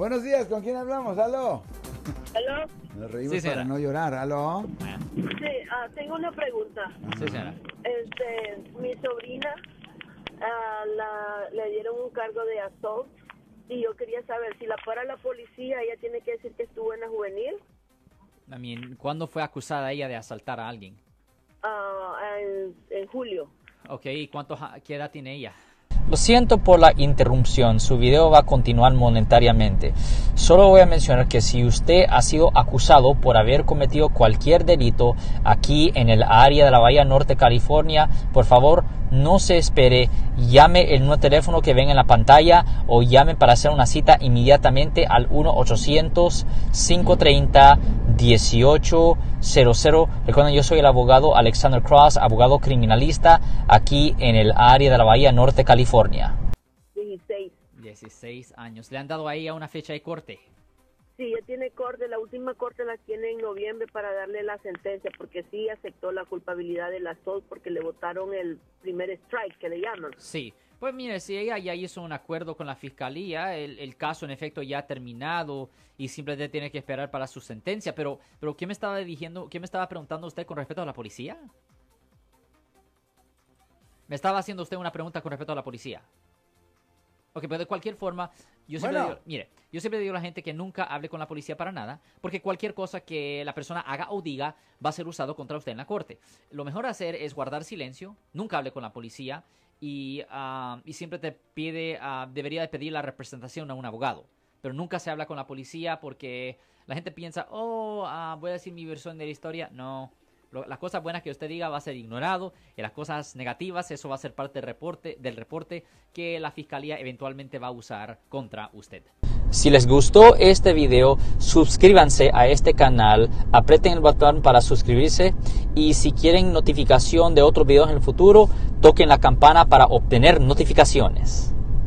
Buenos días, ¿con quién hablamos? ¿Aló? ¿Aló? Nos reímos Sí, para no llorar. ¿Aló? Sí, ah, tengo una pregunta. Sí, señora. Este, mi sobrina ah, la, le dieron un cargo de assault y yo quería saber si la para la policía, ella tiene que decir que estuvo en la juvenil I mean, ¿Cuándo fue acusada ella de asaltar a alguien? ah, en, en julio. Ok, ¿y cuánto, qué edad tiene ella? Lo siento por la interrupción, su video va a continuar monetariamente. Solo voy a mencionar que si usted ha sido acusado por haber cometido cualquier delito aquí en el área de la Bahía Norte, California, por favor no se espere, llame el nuevo teléfono que ven en la pantalla o llame para hacer una cita inmediatamente al 1-800-530-1800. Recuerden, yo soy el abogado Alexander Cross, abogado criminalista aquí en el área de la Bahía Norte, California. 16. 16 años. ¿Le han dado a ella una fecha de corte? Sí, ella tiene corte, la última corte la tiene en noviembre para darle la sentencia, porque sí aceptó la culpabilidad del assault porque le votaron el primer strike que le llaman. Sí. Pues mire, si ella ya hizo un acuerdo con la fiscalía, el, caso en efecto ya ha terminado y simplemente tiene que esperar para su sentencia. Pero, pero ¿qué me estaba diciendo, qué me estaba preguntando usted con respecto a la policía? Me estaba haciendo usted una pregunta con respecto a la policía. Ok, pero de cualquier forma, yo siempre Bueno. digo, mire, yo siempre digo a la gente que nunca hable con la policía para nada, porque cualquier cosa que la persona haga o diga va a ser usado contra usted en la corte. Lo mejor hacer es guardar silencio, nunca hable con la policía y, ah, y siempre te pide, ah, debería de pedir la representación a un abogado. Pero nunca se habla con la policía porque la gente piensa, oh, ah, voy a decir mi versión de la historia. No, las cosas buenas que usted diga va a ser ignorado y las cosas negativas, eso va a ser parte del reporte, del reporte que la fiscalía eventualmente va a usar contra usted. Si les gustó este video, suscríbanse a este canal, aprieten el botón para suscribirse y si quieren notificación de otros videos en el futuro, toquen la campana para obtener notificaciones.